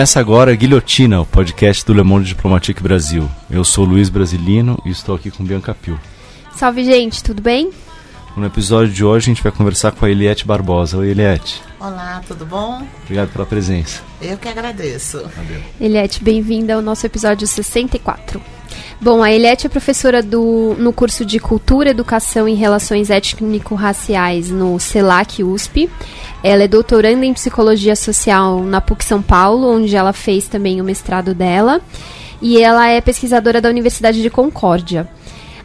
Começa agora a Guilhotina, o podcast do Le Monde Diplomatique Brasil. Eu sou Luiz Brasilino e estou aqui com Bianca Pio. Salve, gente, tudo bem? No episódio de hoje a gente vai conversar com a Eliette Barbosa. Oi, Eliette. Olá, tudo bom? Obrigado pela presença. Eu que agradeço. Eliette, bem-vinda ao nosso episódio 64. Bom, a Eliette é professora do, no curso de Cultura, Educação e Relações Étnico-Raciais no CELAC USP. Ela é doutoranda em Psicologia Social na PUC São Paulo, onde ela fez também o mestrado dela. E ela é pesquisadora da Universidade de Concórdia.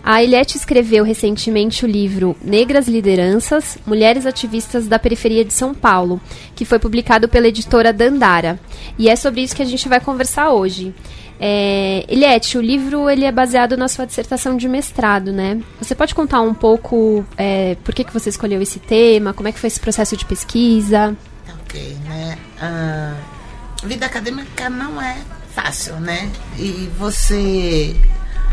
A Eliette escreveu recentemente o livro Negras Lideranças, Mulheres Ativistas da Periferia de São Paulo, que foi publicado pela editora Dandara. E é sobre isso que a gente vai conversar hoje. É, Eliette, o livro ele é baseado na sua dissertação de mestrado, né? Você pode contar um pouco é, por que, que você escolheu esse tema, como é que foi esse processo de pesquisa? Ok, né? Ah, vida acadêmica não é fácil, né? E você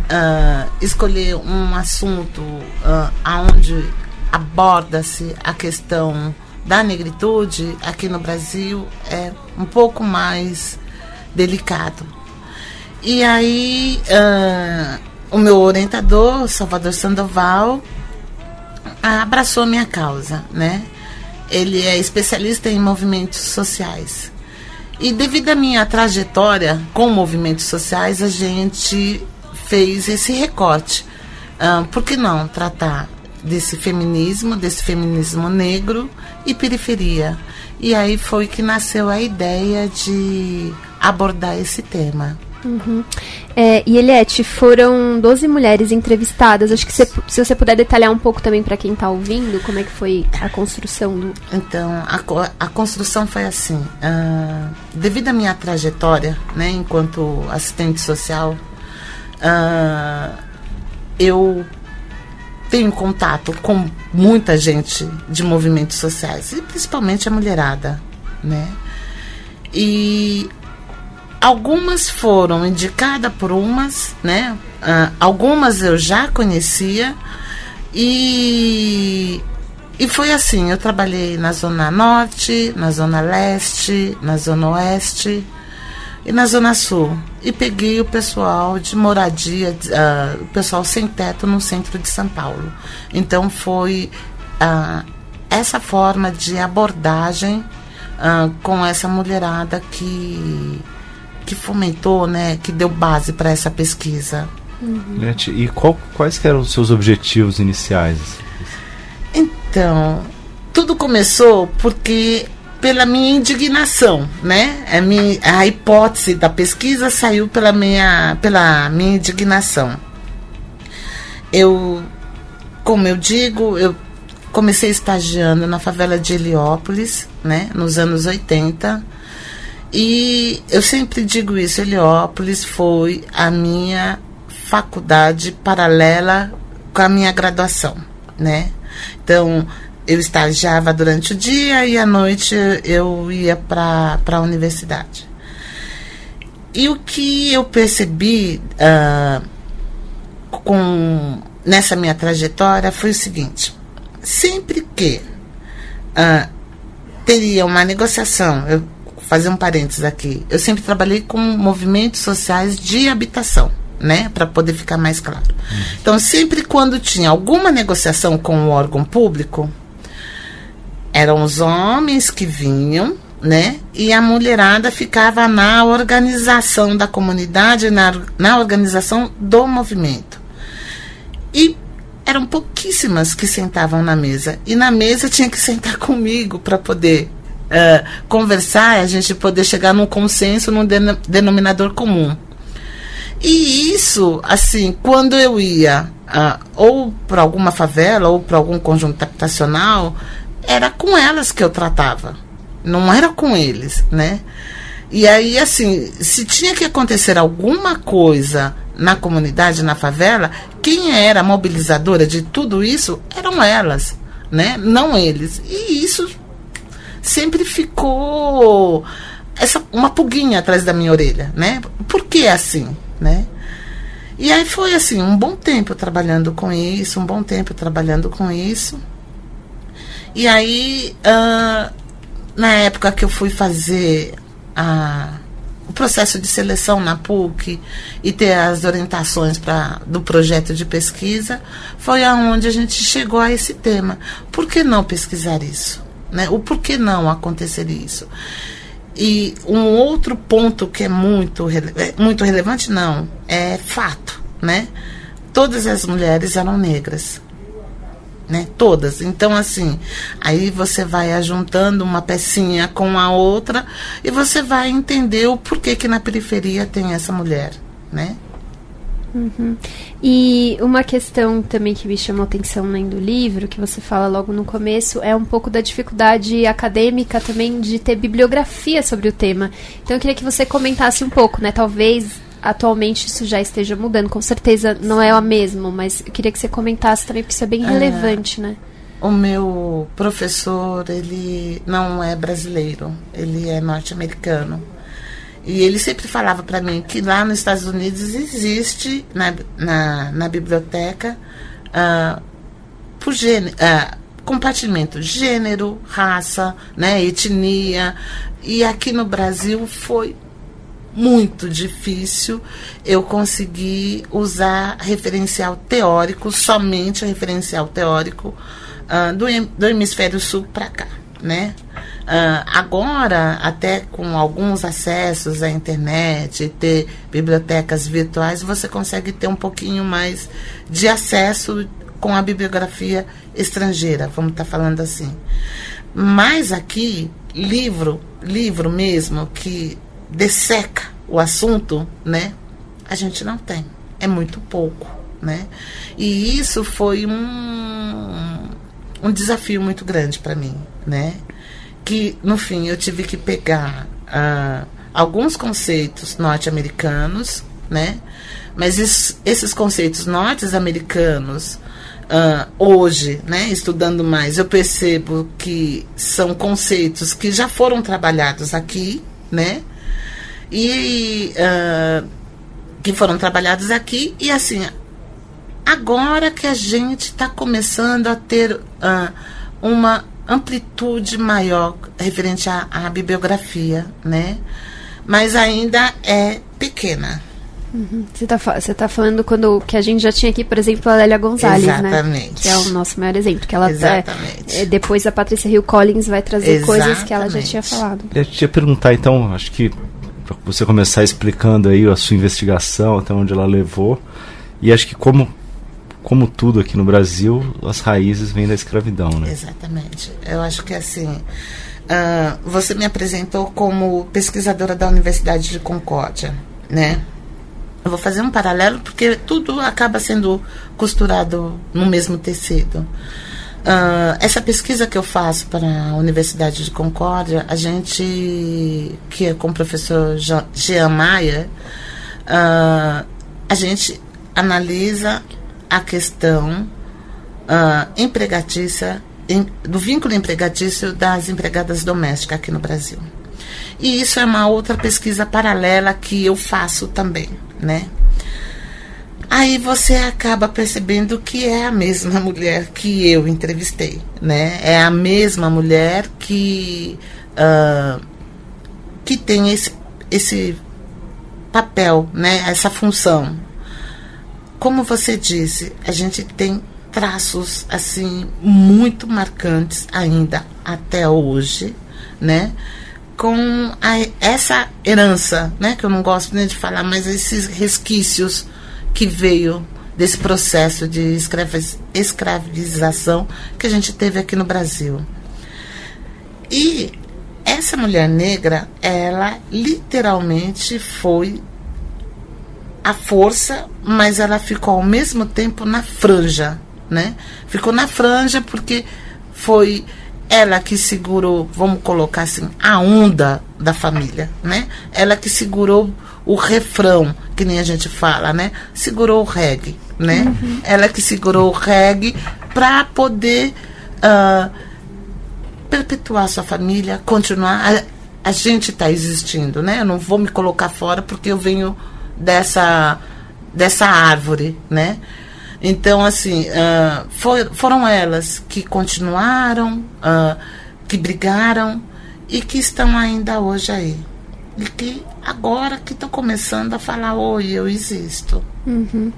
ah, escolher um assunto ah, aonde aborda-se a questão da negritude aqui no Brasil é um pouco mais delicado. E aí, ah, o meu orientador, Salvador Sandoval, abraçou minha causa, né? Ele é especialista em movimentos sociais. E devido à minha trajetória com movimentos sociais, a gente fez esse recorte. Ah, por que não tratar desse feminismo, desse feminismo negro e periferia? E aí foi que nasceu a ideia de abordar esse tema. Uhum. É, e Eliette, foram 12 mulheres entrevistadas. Acho que cê, se você puder detalhar um pouco também para quem está ouvindo, como é que foi a construção do. Então, a, a construção foi assim. ah, devido à minha trajetória, né, enquanto assistente social, ah, eu tenho contato com muita gente de movimentos sociais, e principalmente a mulherada, né? E algumas foram indicadas por umas, né? Ah, algumas eu já conhecia e e foi assim, eu trabalhei na zona norte, na zona leste, na zona oeste e na zona sul e peguei o pessoal de moradia, ah, o pessoal sem teto no centro de São Paulo. Então foi ah, essa forma de abordagem ah, com essa mulherada que que fomentou, né, que deu base para essa pesquisa. Eliette, e qual- quais que eram os seus objetivos iniciais? Então, tudo começou porque pela minha indignação, né? A, minha, a hipótese da pesquisa saiu pela minha, pela minha indignação. Eu, como eu digo, eu comecei estagiando na favela de Heliópolis, né? Nos anos 80. E eu sempre digo isso, Heliópolis foi a minha faculdade paralela com a minha graduação, né? Então, eu estagiava durante o dia e à noite eu ia para a universidade. E o que eu percebi ah, com nessa minha trajetória foi o seguinte: sempre que ah, teria uma negociação, eu vou fazer um parênteses aqui, eu sempre trabalhei com movimentos sociais de habitação, né, para poder ficar mais claro. Então, sempre quando tinha alguma negociação com o órgão público, eram os homens que vinham, né? E a mulherada ficava na organização da comunidade, na, na organização do movimento. E eram pouquíssimas que sentavam na mesa. E na mesa tinha que sentar comigo para poder eh, conversar, a gente poder chegar num consenso, num deno- denominador comum. E isso, assim, quando eu ia ah, ou para alguma favela ou para algum conjunto habitacional, era com elas que eu tratava, não era com eles, né? E aí, assim, se tinha que acontecer alguma coisa na comunidade, na favela, quem era mobilizadora de tudo isso eram elas, né? Não eles. E isso sempre ficou essa uma pulguinha atrás da minha orelha, né? Por que assim, né? E aí foi assim, um bom tempo trabalhando com isso, um bom tempo trabalhando com isso. E aí, uh, na época que eu fui fazer a o processo de seleção na PUC e ter as orientações pra, do projeto de pesquisa, foi aonde a gente chegou a esse tema. Por que não pesquisar isso? Né? O por que não acontecer isso? E um outro ponto que é muito, é muito relevante, não, é fato, né? Todas as mulheres eram negras né? Todas. Então, assim, aí você vai ajuntando uma pecinha com a outra e você vai entender o porquê que na periferia tem essa mulher, né? Uhum. E uma questão também que me chamou atenção lendo o livro, que você fala logo no começo, é um pouco da dificuldade acadêmica também de ter bibliografia sobre o tema. Então eu queria que você comentasse um pouco, né? Talvez atualmente isso já esteja mudando. Com certeza não é o mesmo, mas eu queria que você comentasse também, porque isso é bem relevante, né? O meu professor, ele não é brasileiro, ele é norte-americano. E ele sempre falava para mim que lá nos Estados Unidos existe na, na, na biblioteca uh, por gênero, uh, compartimento gênero, raça, né, etnia. E aqui no Brasil foi muito difícil eu conseguir usar referencial teórico, somente referencial teórico uh, do, do hemisfério sul para cá, né? Uh, agora, até com alguns acessos à internet, ter bibliotecas virtuais, você consegue ter um pouquinho mais de acesso com a bibliografia estrangeira, vamos estar tá falando assim. Mas aqui, livro, livro mesmo, que desseca o assunto, né? A gente não tem. É muito pouco, né? E isso foi um, um desafio muito grande para mim, né? Que, no fim, eu tive que pegar uh, alguns conceitos norte-americanos, né? Mas isso, esses conceitos norte-americanos, uh, hoje, né, estudando mais, eu percebo que são conceitos que já foram trabalhados aqui, né? E uh, que foram trabalhados aqui e assim agora que a gente está começando a ter uh, uma amplitude maior referente à, à, bibliografia, né? Mas ainda é pequena. Uhum. Você está você tá falando quando que a gente já tinha aqui, por exemplo, a Lélia Gonzalez, né? Exatamente. né? Que é o nosso maior exemplo. Que ela tá, Exatamente. É, depois a Patrícia Hill Collins vai trazer Exatamente. coisas que ela já tinha falado. Eu te ia perguntar, então, acho que para você começar explicando aí a sua investigação, até onde ela levou. E acho que como como tudo aqui no Brasil, as raízes vêm da escravidão, né? Exatamente. Eu acho que assim, uh, você me apresentou como pesquisadora da Universidade de Concórdia, né? Eu vou fazer um paralelo porque tudo acaba sendo costurado no mesmo tecido. Uh, essa pesquisa que eu faço para a Universidade de Concórdia, a gente, que é com o professor Jean Maia, uh, a gente analisa a questão uh, empregatícia, em, do vínculo empregatício das empregadas domésticas aqui no Brasil. E isso é uma outra pesquisa paralela que eu faço também, né? Aí você acaba percebendo que é a mesma mulher que eu entrevistei, né? É a mesma mulher que uh, que tem esse, esse papel, né? Essa função. Como você disse, a gente tem traços assim muito marcantes ainda até hoje, né? Com a, essa herança, né? Que eu não gosto nem de falar, mas esses resquícios que veio desse processo de escravização que a gente teve aqui no Brasil. E essa mulher negra, ela literalmente foi a força, mas ela ficou ao mesmo tempo na franja, né? Ficou na franja porque foi ela que segurou, vamos colocar assim, a onda da família, né? Ela que segurou o refrão, que nem a gente fala, né? Segurou o reggae, né? Uhum. Ela que segurou o reggae para poder uh, perpetuar sua família, continuar. A, a gente está existindo, né? Eu não vou me colocar fora porque eu venho dessa dessa árvore, né? Então, assim, uh, for, foram elas que continuaram, uh, que brigaram e que estão ainda hoje aí. E que agora que estão começando a falar, oi, eu existo. Uhum.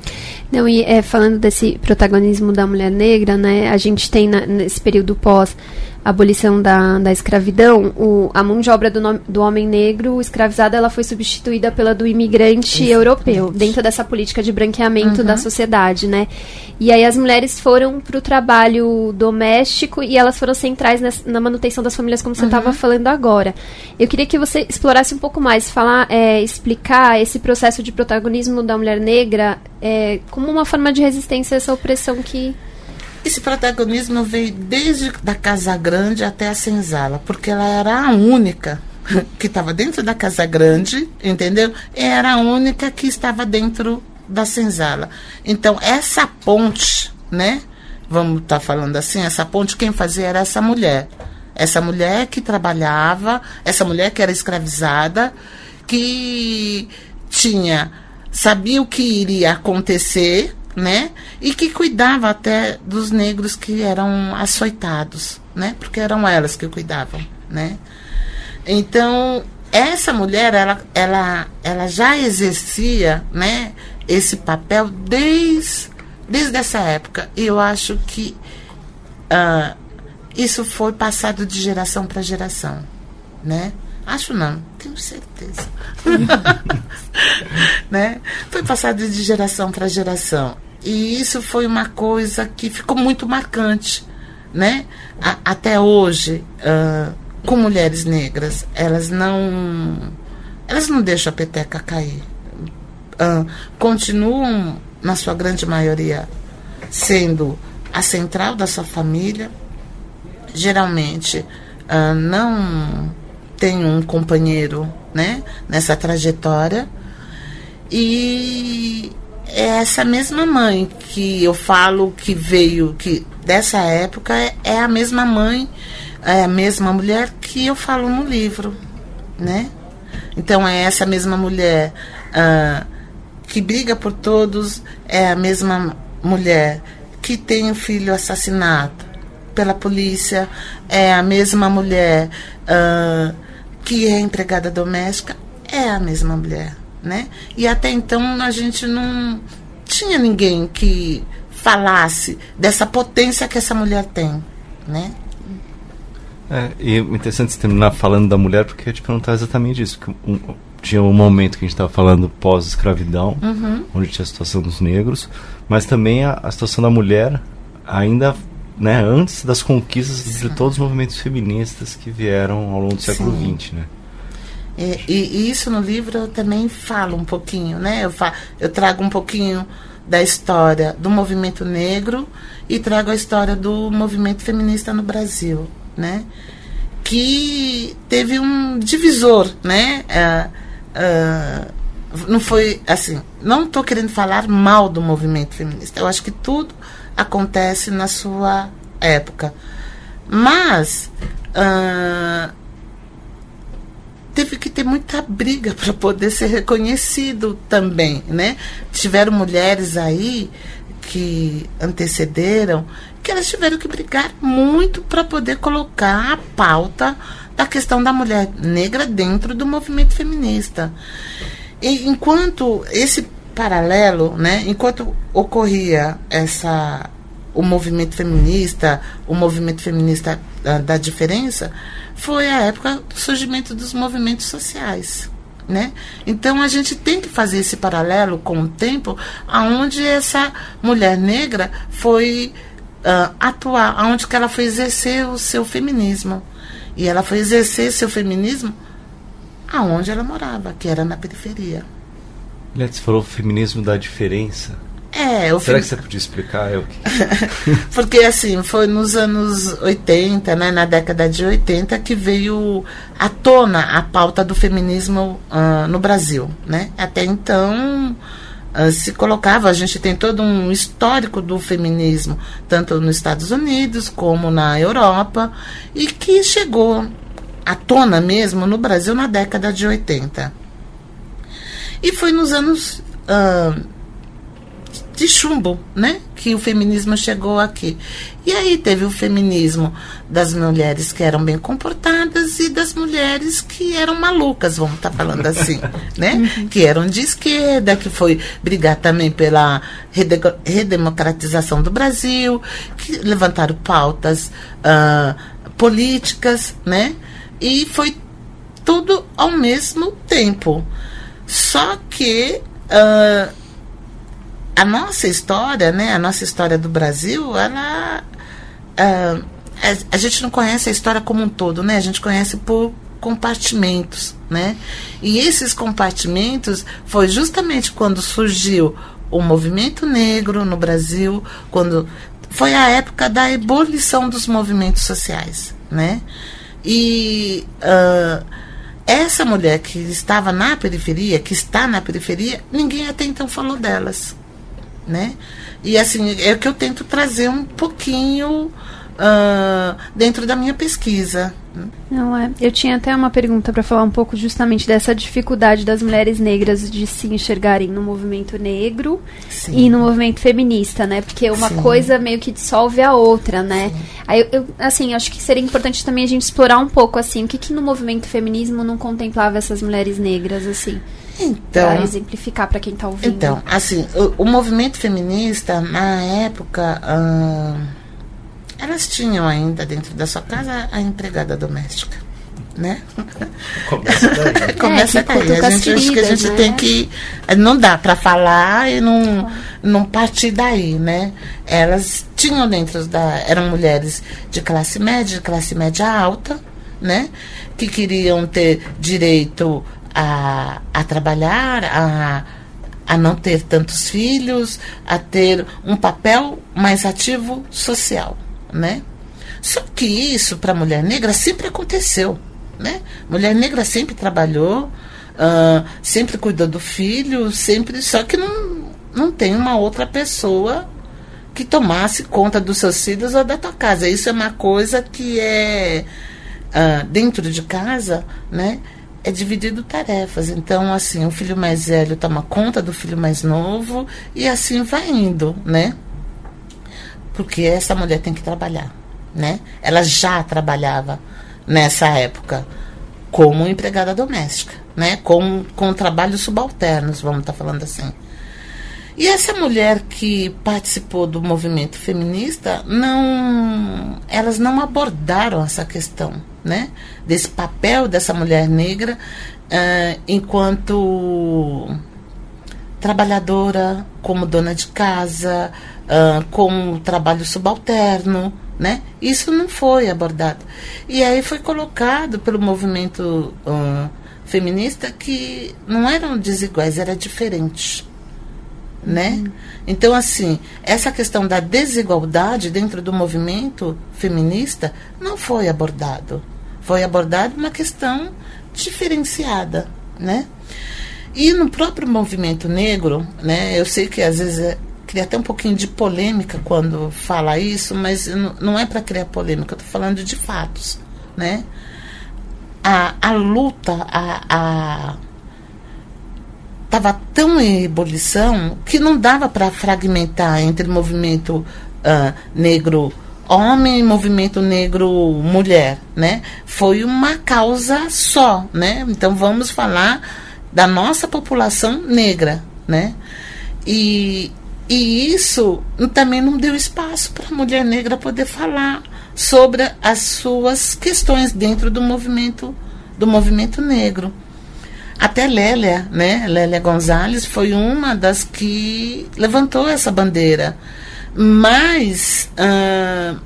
Não, e é, falando desse protagonismo da mulher negra, né, a gente tem na, nesse período pós abolição da, da escravidão, o, a mão de obra do, no, do homem negro escravizada ela foi substituída pela do imigrante europeu, dentro dessa política de branqueamento uhum. da sociedade, né? E aí as mulheres foram para o trabalho doméstico e elas foram centrais na, na manutenção das famílias, como você estava uhum. falando agora. Eu queria que você explorasse um pouco mais, falar, é, explicar esse processo de protagonismo da mulher negra é, como uma forma de resistência a essa opressão que esse protagonismo veio desde da Casa Grande até a Senzala, porque ela era a única que estava dentro da Casa Grande, entendeu? Era a única que estava dentro da Senzala. Então, essa ponte, né? Vamos estar tá falando assim, essa ponte quem fazia era essa mulher. Essa mulher que trabalhava, essa mulher que era escravizada, que tinha sabia o que iria acontecer, né? E que cuidava até dos negros que eram açoitados, né? Porque eram elas que cuidavam, né? Então, essa mulher, ela, ela, ela já exercia, né? Esse papel desde, desde essa época. E eu acho que uh, isso foi passado de geração para geração, né? Acho não, tenho certeza. né? Foi passado de geração para geração. E isso foi uma coisa que ficou muito marcante, né? A, até hoje, uh, com mulheres negras, elas não elas não deixam a peteca cair. Uh, continuam, na sua grande maioria, sendo a central da sua família. Geralmente, uh, não tem um companheiro né, nessa trajetória. E é essa mesma mãe que eu falo que veio que dessa época é, é a mesma mãe, é a mesma mulher que eu falo no livro, né? Então é essa mesma mulher uh, que briga por todos, é a mesma mulher que tem o filho assassinado pela polícia, é a mesma mulher uh, que é empregada doméstica é a mesma mulher, né? E até então a gente não tinha ninguém que falasse dessa potência que essa mulher tem, né? É, e é interessante terminar falando da mulher, porque eu te perguntar exatamente isso. Um, tinha um momento que a gente estava falando pós-escravidão, uhum. onde tinha a situação dos negros, mas também a, a situação da mulher ainda né, antes das conquistas Sim. de todos os movimentos feministas que vieram ao longo do século XX, né? É, e, e, isso no livro eu também falo um pouquinho, né? Eu, fa eu trago um pouquinho da história do movimento negro e trago a história do movimento feminista no Brasil, né? Que teve um divisor, né? Uh, uh, não foi assim, não estou querendo falar mal do movimento feminista. Eu acho que tudo acontece na sua época. Mas uh, teve que ter muita briga para poder ser reconhecido também, né? Tiveram mulheres aí que antecederam que elas tiveram que brigar muito para poder colocar a pauta da questão da mulher negra dentro do movimento feminista. E enquanto esse paralelo, né, enquanto ocorria essa o movimento feminista, o movimento feminista da, da diferença, foi a época do surgimento dos movimentos sociais. Né? Então a gente tem que fazer esse paralelo com o tempo aonde essa mulher negra foi uh, atuar, aonde que ela foi exercer o seu feminismo. E ela foi exercer seu feminismo aonde ela morava, que era na periferia. Você falou feminismo da diferença. É, É, o Será fem- que você podia explicar? Eu, Porque assim, foi nos anos 80, né, na década de 80, que veio à tona a pauta do feminismo ah, no Brasil. Né? Até então ah, se colocava, a gente tem todo um histórico do feminismo, tanto nos Estados Unidos como na Europa, e que chegou à tona mesmo no Brasil na década de 80. E foi nos anos ah, de chumbo, né? Que o feminismo chegou aqui. E aí teve o feminismo das mulheres que eram bem comportadas e das mulheres que eram malucas, vamos estar falando assim, né? Que eram de esquerda, que foi brigar também pela rede- redemocratização do Brasil, que levantaram pautas ah, políticas, né? E foi tudo ao mesmo tempo. Só que ah, a nossa história, né, a nossa história do Brasil, ela ah, a, gente não conhece a história como um todo, né? A gente conhece por compartimentos, né? E esses compartimentos foi justamente quando surgiu o movimento negro no Brasil, quando foi a época da ebulição dos movimentos sociais, né? E ah, essa mulher que estava na periferia, que está na periferia, ninguém até então falou delas né? E assim, é o que eu tento trazer um pouquinho ah, dentro da minha pesquisa. Não é. Eu tinha até uma pergunta para falar um pouco justamente dessa dificuldade das mulheres negras de se enxergarem no movimento negro Sim. e no movimento feminista, né? Porque uma Sim. coisa meio que dissolve a outra, né? Aí eu, assim, acho que seria importante também a gente explorar um pouco assim, o que que no movimento feminismo não contemplava essas mulheres negras assim, Então, para exemplificar para quem tá ouvindo. então assim, o, o movimento feminista, na época, ah, elas tinham ainda dentro da sua casa a empregada doméstica. Né? começa daí. Começa que daí. A gente, acho que a gente né? tem que. Não dá para falar e não, não partir daí, né? Elas tinham dentro da. Eram mulheres de classe média, de classe média alta, né? Que queriam ter direito a, a trabalhar, a, a não ter tantos filhos, a ter um papel mais ativo social, né? Só que isso para a mulher negra sempre aconteceu, né? Mulher negra sempre trabalhou, ah, sempre cuidou do filho, sempre, só que não, não tem uma outra pessoa que tomasse conta dos seus filhos ou da tua casa. Isso é uma coisa que é ah, dentro de casa, né? É dividido tarefas. Então, assim, o filho mais velho toma conta do filho mais novo e assim vai indo, né? Porque essa mulher tem que trabalhar, né? Ela já trabalhava nessa época como empregada doméstica, né? Com, com trabalhos subalternos, vamos estar falando assim. E essa mulher que participou do movimento feminista, não, elas não abordaram essa questão, né? Desse papel dessa mulher negra ah, enquanto trabalhadora, como dona de casa, ah, com trabalho subalterno, né? Isso não foi abordado. E aí foi colocado pelo movimento ah, feminista que não eram desiguais, era diferente né? Então, assim, essa questão da desigualdade dentro do movimento feminista não foi abordado. Foi abordada uma questão diferenciada, né? E no próprio movimento negro, né? Eu sei que às vezes é, cria até um pouquinho de polêmica quando fala isso, mas não, é para criar polêmica, eu estou falando de fatos, né? A, a luta, a, estava tão em ebulição que não dava para fragmentar entre movimento ah, negro homem e movimento negro mulher, né? Foi uma causa só, né? Então vamos falar da nossa população negra, né? E, e isso também não deu espaço para a mulher negra poder falar sobre as suas questões dentro do movimento do movimento negro. Até Lélia, né? Lélia Gonzalez foi uma das que levantou essa bandeira. Mas ah,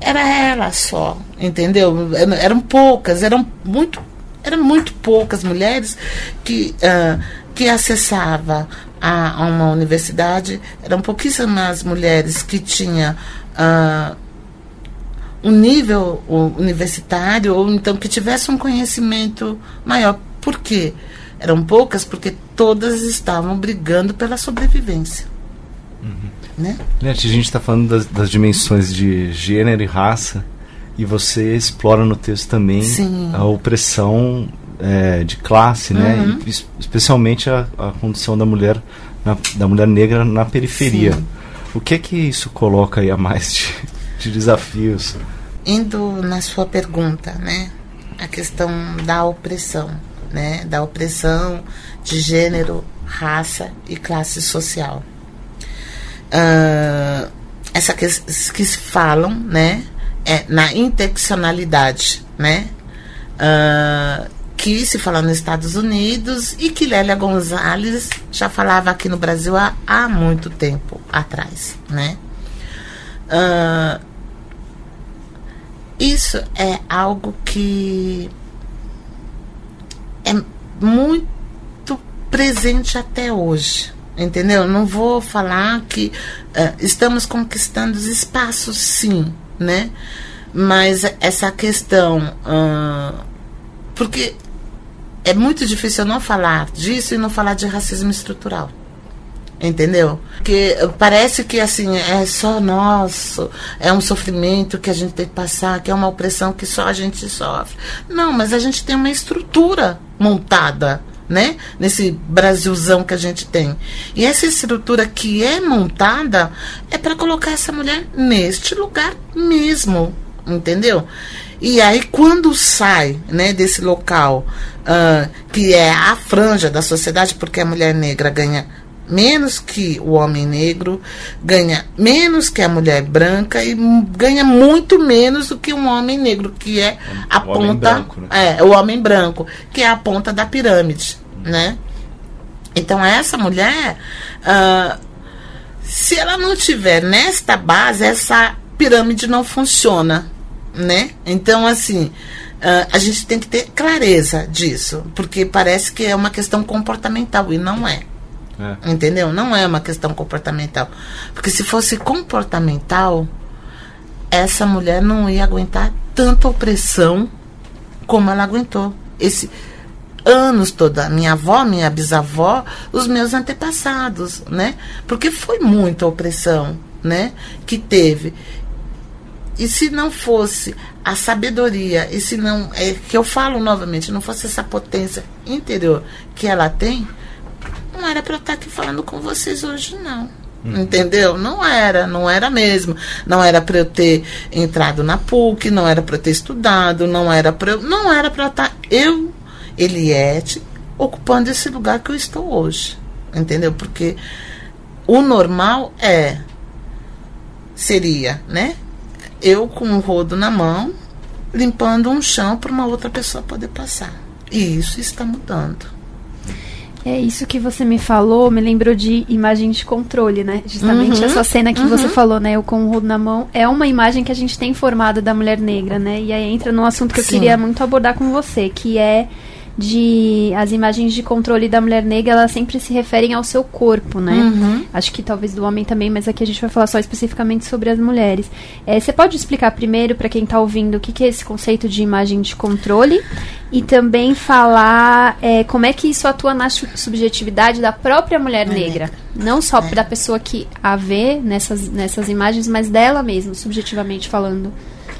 era ela só, entendeu? Eram poucas, eram muito, eram muito poucas mulheres que ah, que acessava a, a uma universidade, eram pouquíssimas mulheres que tinham uh, um nível universitário ou então que tivesse um conhecimento maior. Por quê? Eram poucas porque todas estavam brigando pela sobrevivência. Uhum. Né? a gente está falando das, das, dimensões de gênero e raça e você explora no texto também Sim. a opressão é, de classe, né? uhum. né? E, especialmente a, a condição da mulher na, da mulher negra na periferia. Sim. O que é que isso coloca aí a mais de, de desafios? Indo na sua pergunta, né? A questão da opressão, né? Da opressão de gênero, raça e classe social. Uh, essa que, que falam, né? É na interseccionalidade, né? Uh, que se fala nos Estados Unidos e que Lélia Gonzalez já falava aqui no Brasil há, há muito tempo atrás, né? Uh, isso é algo que é muito presente até hoje, entendeu? Não vou falar que uh, estamos conquistando os espaços, sim, né? Mas essa questão, uh, porque é muito difícil eu não falar disso e não falar de racismo estrutural. Entendeu? Porque parece que assim é só nosso, é um sofrimento que a gente tem que passar, que é uma opressão que só a gente sofre. Não, mas a gente tem uma estrutura montada, né? Nesse Brasilzão que a gente tem. E essa estrutura que é montada é para colocar essa mulher neste lugar mesmo, entendeu? E aí, quando sai né, desse local, uh, que é a franja da sociedade, porque a mulher negra ganha menos que o homem negro, ganha menos que a mulher branca e ganha muito menos do que um homem negro, que é a o ponta. Branco, né? É, o homem branco, que é a ponta da pirâmide. Né? Então, essa mulher, uh, se ela não tiver nesta base, essa pirâmide não funciona né? Então, assim, uh, a gente tem que ter clareza disso, porque parece que é uma questão comportamental e não é. é. Entendeu? Não é uma questão comportamental. Porque se fosse comportamental, essa mulher não ia aguentar tanta opressão como ela aguentou. Esse anos toda, minha avó, minha bisavó, os meus antepassados, né? Porque foi muita opressão, né? Que teve. E se não fosse a sabedoria, e se não, é que eu falo novamente, não fosse essa potência interior que ela tem, não era para eu estar aqui falando com vocês hoje, não. Hum. Entendeu? Não era, não era mesmo. Não era para eu ter entrado na PUC, não era para eu ter estudado, não era para eu, não era para eu estar eu, Eliette, ocupando esse lugar que eu estou hoje. Entendeu? Porque o normal é seria, né? eu com um rodo na mão, limpando um chão para uma outra pessoa poder passar. E isso está mudando. É isso que você me falou, me lembrou de imagem de controle, né? Justamente uhum, essa cena que uhum. você falou, né? Eu com o rodo na mão, é uma imagem que a gente tem formada da mulher negra, né? E aí entra num assunto que eu queria muito abordar com você, que é de as imagens de controle da mulher negra, elas sempre se referem ao seu corpo, né? Uhum. Acho que talvez do homem também, mas aqui a gente vai falar só especificamente sobre as mulheres. É, você pode explicar primeiro para quem está ouvindo o que, que, é esse conceito de imagem de controle e também falar é, como é que isso atua na subjetividade da própria mulher é negra, não só é. da pessoa que a vê nessas, nessas imagens, mas dela mesma, subjetivamente falando.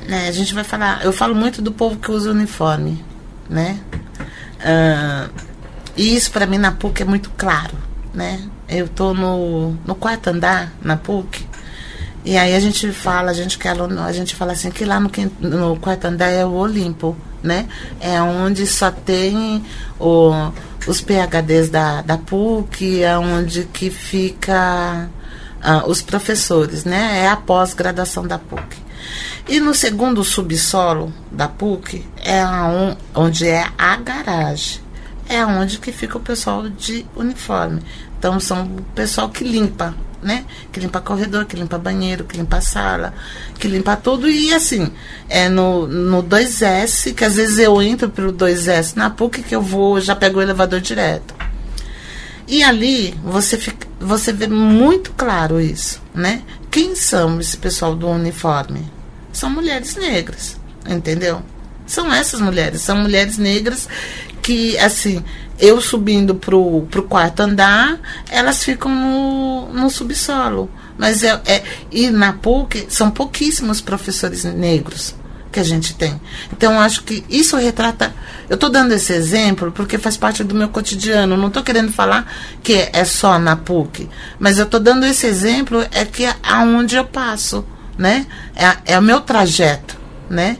É, a gente vai falar. Eu falo muito do povo que usa uniforme, né? Uh, e isso para mim na PUC é muito claro, né? Eu tô no, no quarto andar na PUC e aí a gente fala, a gente quer a gente fala assim que lá no, no quarto andar é o Olimpo, né? É onde só tem o, os PhDs da, da PUC, é onde que fica uh, os professores, né? É a pós-graduação da PUC. E no segundo subsolo da PUC é on, onde é a garagem. É onde que fica o pessoal de uniforme. Então são o pessoal que limpa, né? Que limpa corredor, que limpa banheiro, que limpa sala, que limpa tudo. E assim, é no, no 2S, que às vezes eu entro pelo 2S na PUC que eu vou, já pego o elevador direto. E ali você, fica, você vê muito claro isso, né? Quem são esse pessoal do uniforme? São mulheres negras, entendeu? São essas mulheres, são mulheres negras que, assim, eu subindo pro, pro quarto andar, elas ficam no, no subsolo. Mas é, é, e na PUC são pouquíssimos professores negros que a gente tem. Então, acho que isso retrata. Eu estou dando esse exemplo porque faz parte do meu cotidiano. Não estou querendo falar que é só na PUC, mas eu estou dando esse exemplo é que é aonde eu passo, né? É, é o meu trajeto, né?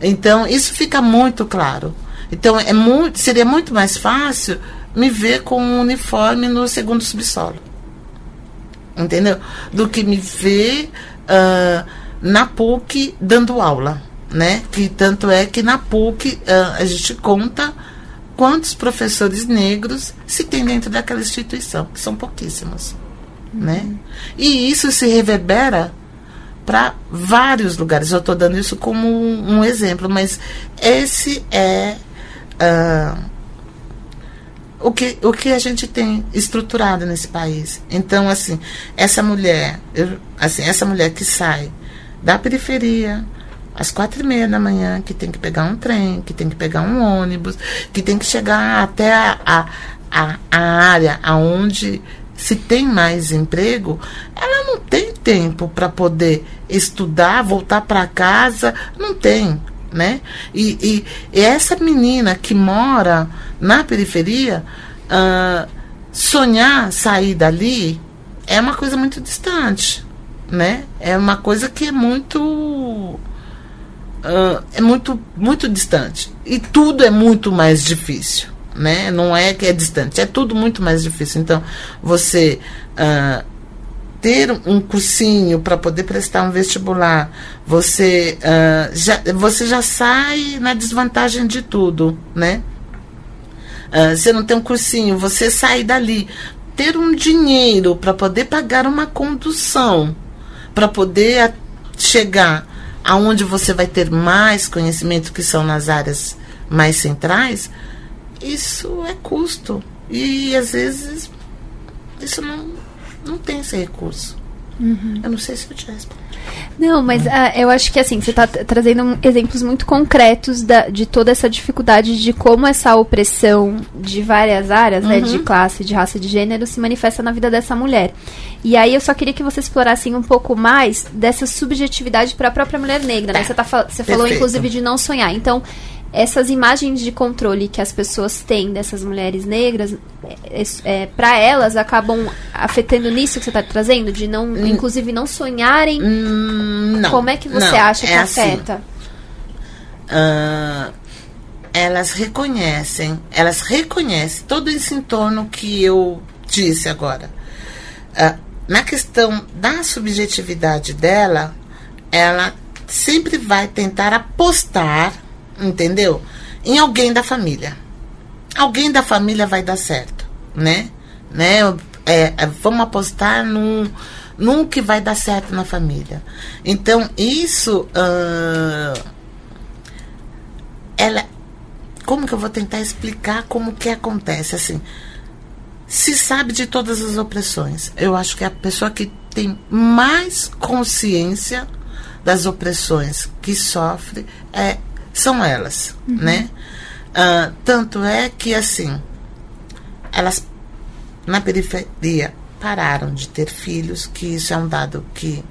Então, isso fica muito claro. Então, é muito, seria muito mais fácil me ver com um uniforme no segundo subsolo. Entendeu? Do que me ver uh, na PUC dando aula né? Que tanto é que na PUC uh, a gente conta quantos professores negros se tem dentro daquela instituição, que são pouquíssimos, uhum. né? E isso se reverbera para vários lugares. Eu estou dando isso como um, um, exemplo, mas esse é uh, o, que, o que a gente tem estruturado nesse país. Então, assim, essa mulher, eu, assim, essa mulher que sai da periferia, às quatro e meia da manhã, que tem que pegar um trem, que tem que pegar um ônibus, que tem que chegar até a, a, a, a área aonde se tem mais emprego, ela não tem tempo para poder estudar, voltar para casa, não tem, né? E, e, e, essa menina que mora na periferia, uh, sonhar sair dali é uma coisa muito distante, né? É uma coisa que é muito uh, é muito, muito distante. E tudo é muito mais difícil. Né? Não é que é distante, é tudo muito mais difícil. Então, você uh, ter um cursinho para poder prestar um vestibular, você, uh, já, você já sai na desvantagem de tudo, né? Uh, você não tem um cursinho, você sai dali. Ter um dinheiro para poder pagar uma condução, para poder chegar aonde você vai ter mais conhecimento, que são nas áreas mais centrais, isso é custo. E às vezes isso não, não tem esse recurso. Uhum. Eu não sei se eu te respondo. Não, mas uh, eu acho que assim, você está trazendo exemplos muito concretos da, de toda essa dificuldade de como essa opressão de várias áreas, uhum. né, de uhum. classe, de raça, de gênero, se manifesta na vida dessa mulher. E aí eu só queria que você explorasse um pouco mais dessa subjetividade para a própria mulher negra, né? Você, tá, você falou, inclusive, de não sonhar. Então, essas imagens de controle que as pessoas têm dessas mulheres negras, é, é, para elas acabam afetando nisso que você está trazendo, de não, hum, inclusive, não sonharem. Hum, não, Como é que você não, acha que é afeta? Assim, uh, elas reconhecem, elas reconhecem todo esse entorno que eu disse agora. Uh, na questão da subjetividade dela, ela sempre vai tentar apostar entendeu? Em alguém da família. Alguém da família vai dar certo, né? né? É, é, vamos apostar num, num que vai dar certo na família. Então, isso. Uh, ela. Como que eu vou tentar explicar como que acontece? Assim, se sabe de todas as opressões. Eu acho que a pessoa que tem mais consciência das opressões que sofre é são elas, uhum. né? Uh, tanto é que, assim, elas na periferia pararam de ter filhos, que isso é um dado que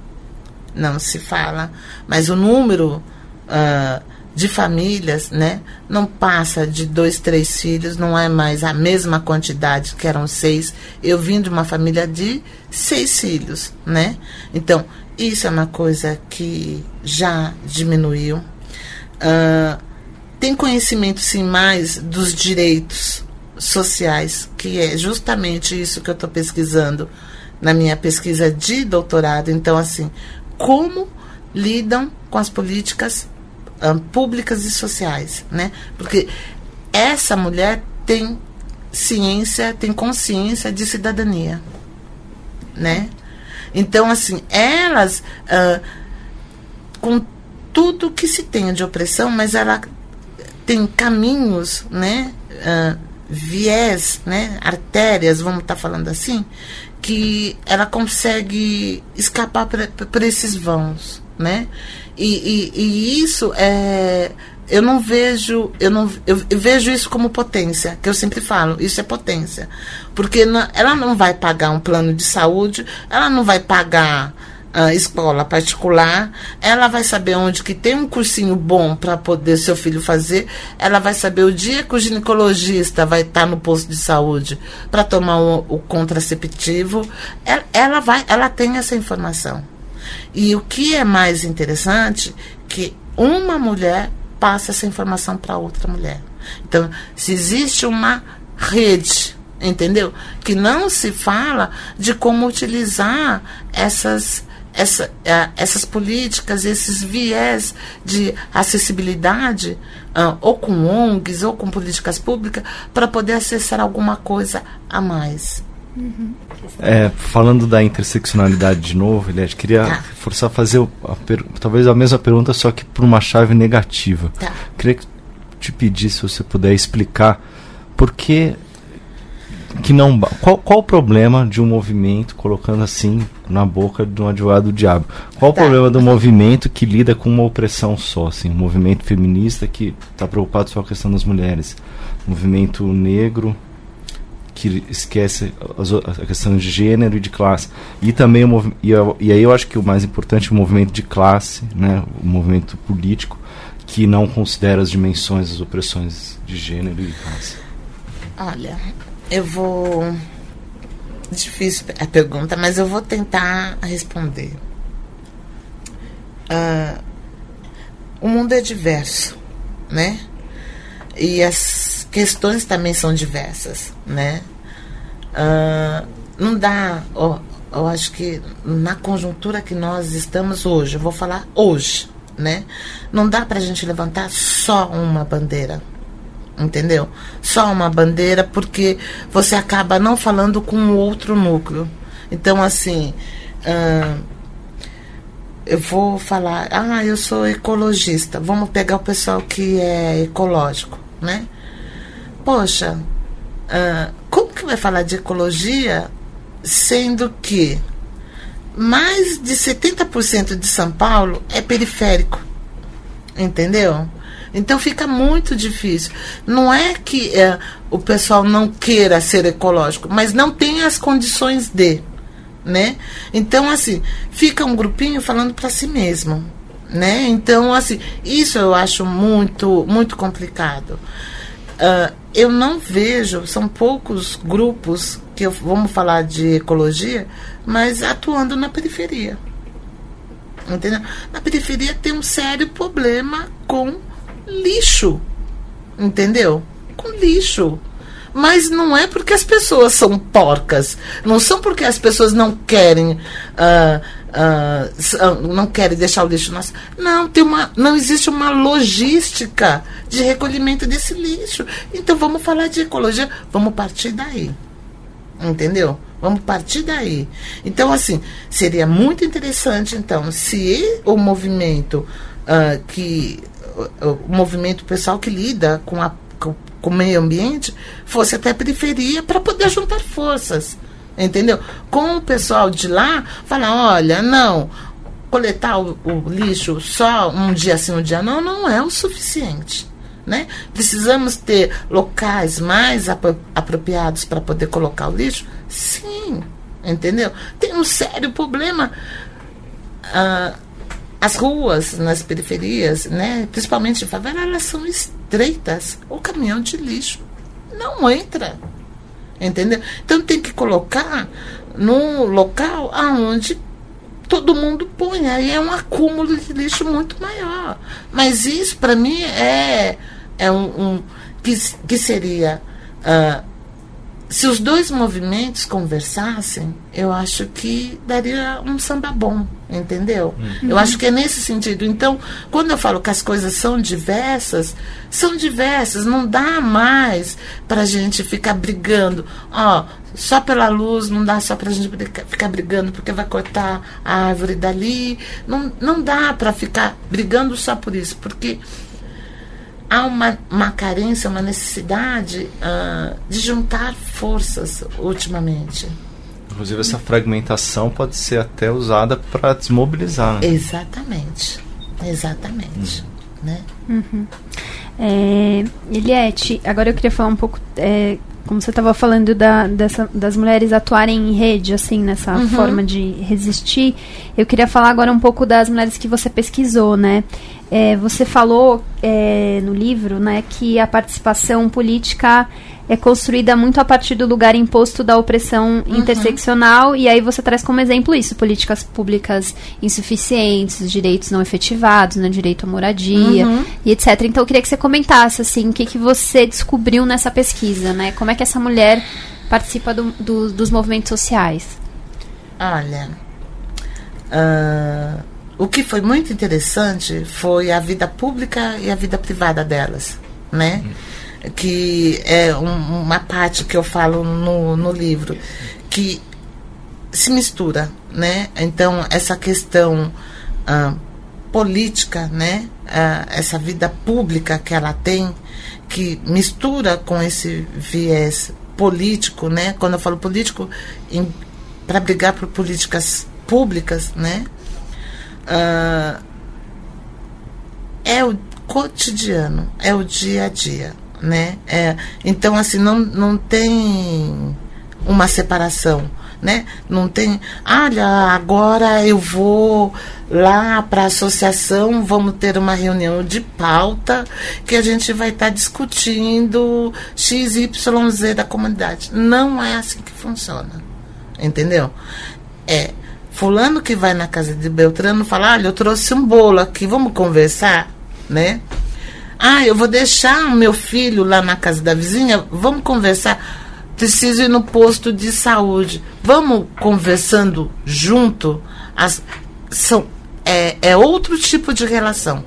não se fala, mas o número uh, de famílias, né, não passa de dois, três filhos, não é mais a mesma quantidade que eram seis. Eu vim de uma família de seis filhos, né? Então, isso é uma coisa que já diminuiu, uh, tem conhecimento sim mais dos direitos sociais, que é justamente isso que eu estou pesquisando na minha pesquisa de doutorado. Então, assim, como lidam com as políticas uh, públicas e sociais, né? Porque essa mulher tem ciência, tem consciência de cidadania, né? Então, assim, elas uh, com tudo que se tenha de opressão, mas ela tem caminhos, né? Uh, viés, né, artérias, vamos estar tá falando assim, que ela consegue escapar por esses vãos, né? E, e, e, isso é eu não vejo eu não eu, eu, vejo isso como potência que eu sempre falo isso é potência porque não, ela não vai pagar um plano de saúde ela não vai pagar escola particular, ela vai saber onde que tem um cursinho bom para poder seu filho fazer, ela vai saber o dia que o ginecologista vai estar tá no posto de saúde para tomar o, o contraceptivo, ela, ela, vai, ela tem essa informação. E o que é mais interessante, que uma mulher passa essa informação para outra mulher. Então, se existe uma rede entendeu? Que não se fala de como utilizar essas essa, essas políticas, esses viés de acessibilidade, uh, ou com ONGs, ou com políticas públicas, para poder acessar alguma coisa a mais. Uhum. É, falando da interseccionalidade de novo, Eliette, queria tá. forçar a fazer a talvez a mesma pergunta, só que por uma chave negativa. Tá. Queria te pedir se você puder explicar por que que não qual, qual o problema de um movimento colocando assim na boca de um advogado do diabo. Qual tá. o problema do movimento que lida com uma opressão só assim? Um movimento feminista que está preocupado só com a questão das mulheres. Um movimento negro que esquece a questão de gênero e de classe. E também o e, e aí eu acho que o mais importante é o movimento de classe né? O movimento político que não considera as dimensões das opressões de gênero e classe. Olha eu vou. Difícil a pergunta, mas eu vou tentar responder. Uh, o mundo é diverso, né? E as questões também são diversas, né? Uh, não dá. Oh, eu acho que na conjuntura que nós estamos hoje, eu vou falar hoje, né? Não dá para a gente levantar só uma bandeira entendeu? Só uma bandeira, porque você acaba não falando com o outro núcleo. Então, assim, eu vou falar, ah, eu sou ecologista. Vamos pegar o pessoal que é ecológico, né? Poxa, uh, como que vai falar de ecologia sendo que mais de 70% de São Paulo é periférico? Entendeu? Então fica muito difícil. Não é que é, o pessoal não queira ser ecológico, mas não tem as condições de, né? Então assim fica um grupinho falando para si mesmo, né? Então assim isso eu acho muito muito complicado. Uh, eu não vejo, são poucos grupos que eu, vamos falar de ecologia, mas atuando na periferia. Entendeu? Na periferia tem um sério problema com lixo. Entendeu? Com lixo. Mas não é porque as pessoas são porcas. Não são porque as pessoas não querem. Uh, uh, não querem deixar o lixo nosso. Não, tem uma, não existe uma logística de recolhimento desse lixo. Então vamos falar de ecologia. Vamos partir daí. Entendeu? Vamos partir daí. Então, assim, seria muito interessante, então, se o movimento uh, que o, movimento pessoal que lida com, a, com, o meio ambiente fosse até a periferia para poder juntar forças. Entendeu? Com o pessoal de lá, falar, olha, não, coletar o, o, lixo só um dia sim, um dia não, não é o suficiente. Né? Precisamos ter locais mais ap apropriados para poder colocar o lixo? Sim, entendeu? Tem um sério problema. Uh, as ruas nas periferias, né, principalmente de favela, elas são estreitas. O caminhão de lixo não entra. Entendeu? Então tem que colocar num local aonde todo mundo põe. Aí é um acúmulo de lixo muito maior. Mas isso, para mim, é, é um, um que, que seria uh, se os dois movimentos conversassem, eu acho que daria um samba bom, entendeu? Uhum. Eu acho que é nesse sentido. Então, quando eu falo que as coisas são diversas, são diversas, não dá mais para a gente ficar brigando. Ó, só pela luz, não dá só para a gente ficar brigando porque vai cortar a árvore dali. Não, não dá para ficar brigando só por isso, porque há uma, uma carência, uma necessidade uh, de juntar forças ultimamente. Inclusive, essa fragmentação pode ser até usada para desmobilizar. Né? Exatamente. Exatamente. Uhum. Né? Uhum. É, Eliette, agora eu queria falar um pouco é, como você estava falando da, dessa, das mulheres atuarem em rede, assim, nessa uhum. forma de resistir, eu queria falar agora um pouco das mulheres que você pesquisou, né? É, você falou é, no livro, né, que a participação política é construída muito a partir do lugar imposto da opressão uhum. interseccional, e aí você traz como exemplo isso, políticas públicas insuficientes, direitos não efetivados, né, direito à moradia, uhum. e etc. Então eu queria que você comentasse, assim, o que, que você descobriu nessa pesquisa, né? Como é que essa mulher participa do, do, dos movimentos sociais? Olha, uh, o que foi muito interessante foi a vida pública e a vida privada delas, né? Uhum que é um, uma parte que eu falo no, no livro, que se mistura, né? Então, essa questão ah, política, né? Ah, essa vida pública que ela tem, que mistura com esse viés político, né? Quando eu falo político, para brigar por políticas públicas, né? Ah, é o cotidiano, é o dia a dia né? É, então, assim, não, não tem uma separação, né? Não tem, olha, agora eu vou lá para a associação, vamos ter uma reunião de pauta que a gente vai estar tá discutindo XYZ da comunidade. Não é assim que funciona. Entendeu? É fulano que vai na casa de Beltrano falar, olha, eu trouxe um bolo aqui, vamos conversar, né? Ah, eu vou deixar o meu filho lá na casa da vizinha, vamos conversar. Preciso ir no posto de saúde. Vamos conversando junto. As, são, é, é outro tipo de relação.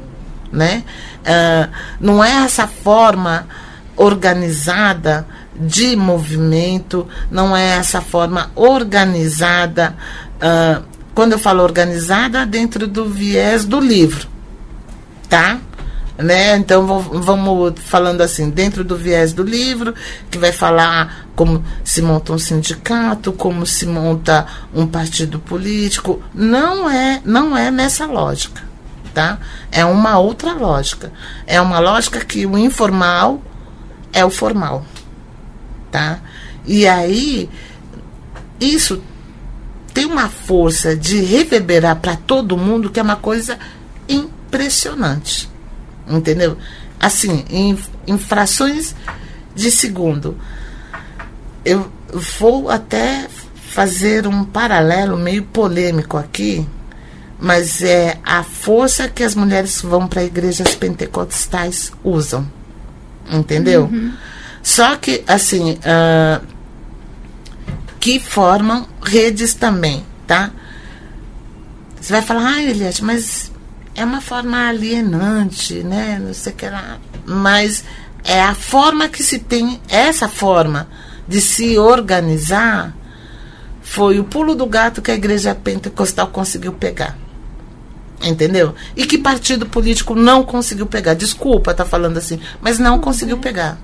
Né? Uh, não é essa forma organizada de movimento, não é essa forma organizada. Uh, quando eu falo organizada, dentro do viés do livro. Tá? Né? Então vamos falando assim, dentro do viés do livro, que vai falar como se monta um sindicato, como se monta um partido político, não é, não é nessa lógica, tá? É uma outra lógica. É uma lógica que o informal é o formal, tá? E aí isso tem uma força de reverberar para todo mundo que é uma coisa impressionante entendeu? Assim, em, em frações de segundo. Eu vou até fazer um paralelo meio polêmico aqui, mas é a força que as mulheres que vão para igrejas pentecostais usam, entendeu? Uhum. Só que, assim, uh, que formam redes também, tá? Você vai falar, ah, Eliette, mas é uma forma alienante, né? Não sei o que lá. Mas é a forma que se tem, essa forma de se organizar foi o pulo do gato que a igreja pentecostal conseguiu pegar. Entendeu? E que partido político não conseguiu pegar. Desculpa tá falando assim, mas não conseguiu pegar.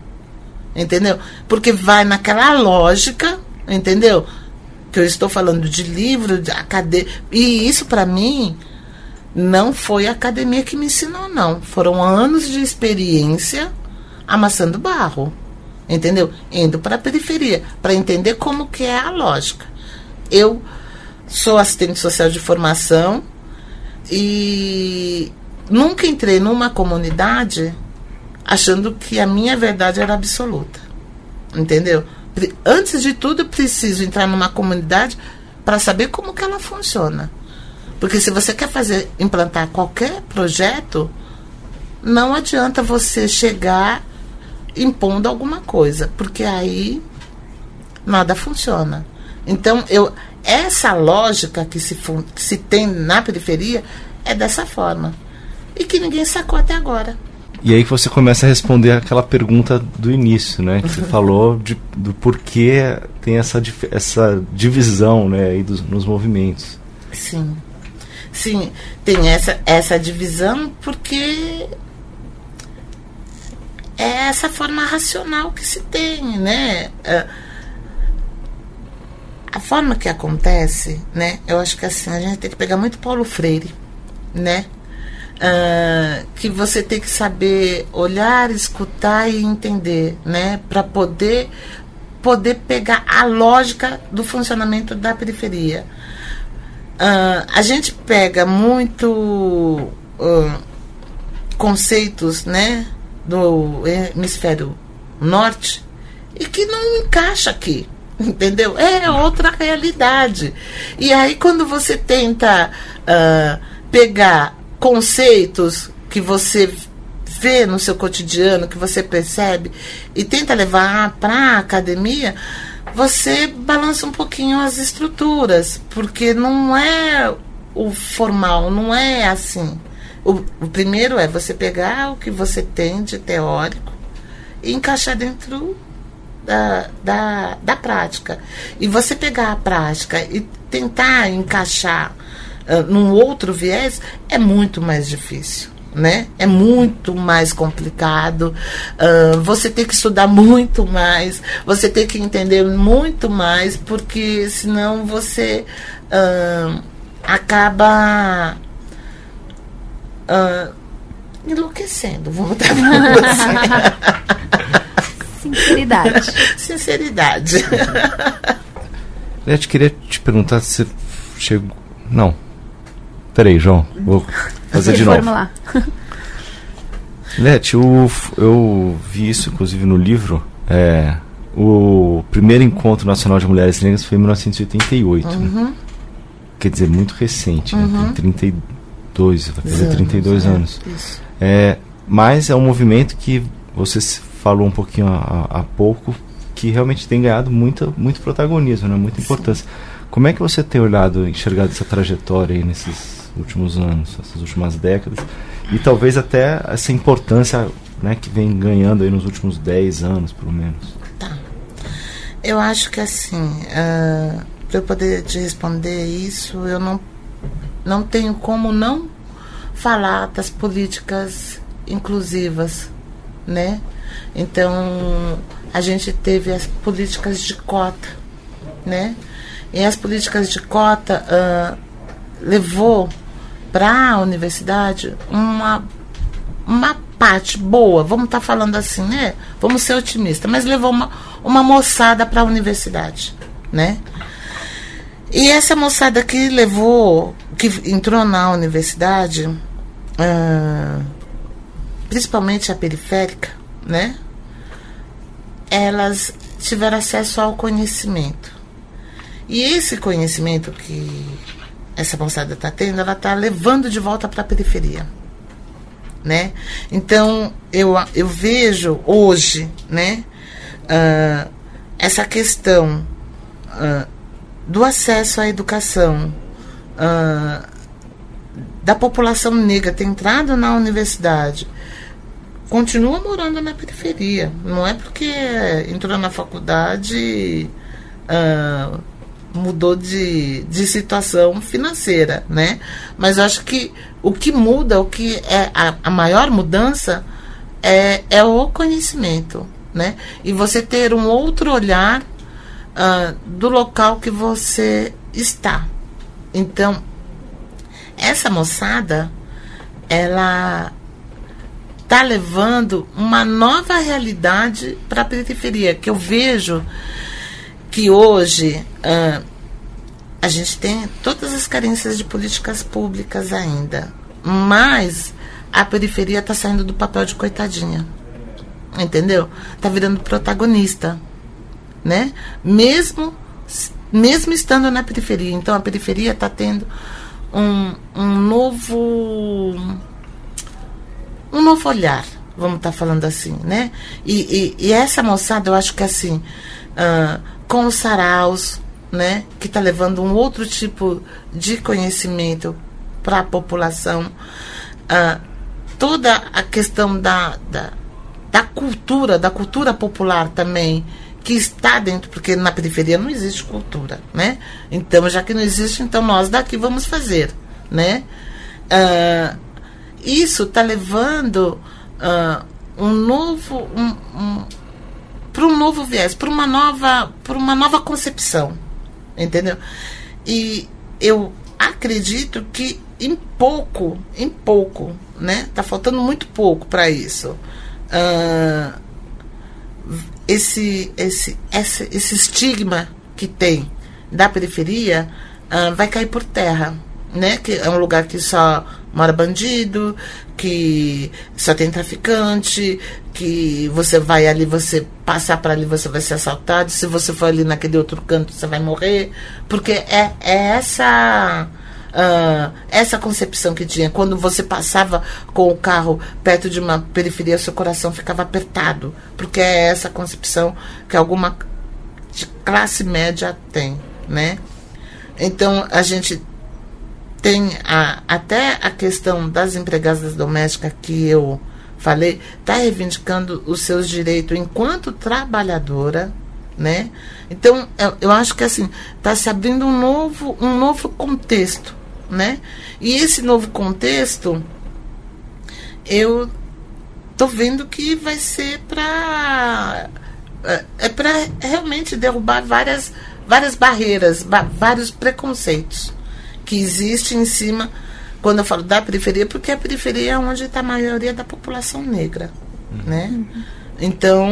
Entendeu? Porque vai naquela lógica, entendeu? Que eu estou falando de livro, de academia. E isso para mim não foi a academia que me ensinou, não. Foram anos de experiência amassando barro. Entendeu? Indo para a periferia, para entender como que é a lógica. Eu sou assistente social de formação e nunca entrei numa comunidade achando que a minha verdade era absoluta. Entendeu? Antes de tudo, preciso entrar numa comunidade para saber como que ela funciona. Porque se você quer fazer, implantar qualquer projeto, não adianta você chegar impondo alguma coisa, porque aí nada funciona. Então, eu, essa lógica que se, que se tem na periferia é dessa forma. E que ninguém sacou até agora. E aí que você começa a responder aquela pergunta do início, né? Que você falou de, do porquê tem essa, essa divisão né, aí dos, nos movimentos. Sim. Sim, tem essa, essa divisão porque é essa forma racional que se tem, né? É, a forma que acontece, né? Eu acho que assim, a gente tem que pegar muito Paulo Freire, né? Uh, que você tem que saber olhar, escutar e entender, né? Para poder poder pegar a lógica do funcionamento da periferia. Uh, a gente pega muito uh, conceitos, né, do hemisfério norte e que não encaixa aqui, entendeu? É outra realidade. E aí quando você tenta uh, pegar conceitos que você vê no seu cotidiano, que você percebe, e tenta levar para a academia, você balança um pouquinho as estruturas, porque não é o formal, não é assim. O, o primeiro é você pegar o que você tem de teórico e encaixar dentro da, da, da prática. E você pegar a prática e tentar encaixar uh, num outro viés é muito mais difícil né? É muito mais complicado. Uh, você tem que estudar muito mais, você tem que entender muito mais, porque senão você uh, acaba uh, enlouquecendo. Vou botar Sinceridade. Sinceridade. Eu te queria te perguntar se você chegou. Não. Peraí, João. Vou fazer de novo. lá. Lete, eu, eu vi isso inclusive no livro. É, o primeiro encontro nacional de mulheres negras foi em 1988. Né? Uhum. Né? Quer dizer, muito recente, uhum. né? Tem 32, vai fazer anos, 32 é, anos. É, mas é um movimento que você falou um pouquinho há, há pouco, que realmente tem ganhado muita, muito protagonismo, né? muita importância. Sim. Como é que você tem olhado, enxergado essa trajetória aí nesses últimos anos, essas últimas décadas, e talvez até essa importância né, que vem ganhando aí nos últimos 10 anos, pelo menos. Tá. Eu acho que assim, uh, para eu poder te responder isso, eu não, não tenho como não falar das políticas inclusivas, né? Então, a gente teve as políticas de cota, né? E as políticas de cota uh, levou para a universidade uma, uma parte boa, vamos estar tá falando assim, né? Vamos ser otimistas, mas levou uma, uma moçada para a universidade, né? E essa moçada que levou, que entrou na universidade, uh, principalmente a periférica, né? Elas tiveram acesso ao conhecimento. E esse conhecimento que essa moçada está tendo, ela está levando de volta para a periferia. Né? Então, eu, eu vejo hoje né, uh, essa questão uh, do acesso à educação, uh, da população negra ter entrado na universidade, continua morando na periferia. Não é porque entrou na faculdade. Uh, mudou de, de situação financeira, né? Mas eu acho que o que muda, o que é a, a maior mudança é, é o conhecimento, né? E você ter um outro olhar uh, do local que você está. Então, essa moçada, ela está levando uma nova realidade para a periferia, que eu vejo que hoje uh, a gente tem todas as carências de políticas públicas ainda, mas a periferia está saindo do papel de coitadinha, entendeu? Está virando protagonista, né? Mesmo mesmo estando na periferia, então a periferia está tendo um, um novo um novo olhar, vamos estar tá falando assim, né? E, e, e, essa moçada, eu acho que assim uh, com os saraus, né, que está levando um outro tipo de conhecimento para a população. Ah, toda a questão da, da, da cultura, da cultura popular também, que está dentro, porque na periferia não existe cultura, né? Então, já que não existe, então nós daqui vamos fazer, né? Ah, isso está levando ah, um novo um, um, para um novo viés, para uma nova para uma nova concepção, entendeu? E eu acredito que em pouco, em pouco, né? Tá faltando muito pouco para isso. Uh, esse, esse, esse, esse estigma que tem da periferia uh, vai cair por terra, né? Que é um lugar que só mora bandido, que só tem traficante, que você vai ali, você passar para ali, você vai ser assaltado. Se você for ali naquele outro canto, você vai morrer. Porque é, é essa. Uh, essa concepção que tinha. Quando você passava com o carro perto de uma periferia, seu coração ficava apertado. Porque é essa concepção que alguma classe média tem, né? Então, a gente tem a, até a questão das empregadas domésticas que eu falei, está reivindicando os seus direitos enquanto trabalhadora, né? Então, eu, eu acho que assim, está se abrindo um novo, um novo contexto, né? E esse novo contexto, eu tô vendo que vai ser para é, é para realmente derrubar várias várias barreiras, vários preconceitos que existem em cima, quando eu falo da periferia, porque a periferia é onde está a maioria da população negra, uhum. né? Então,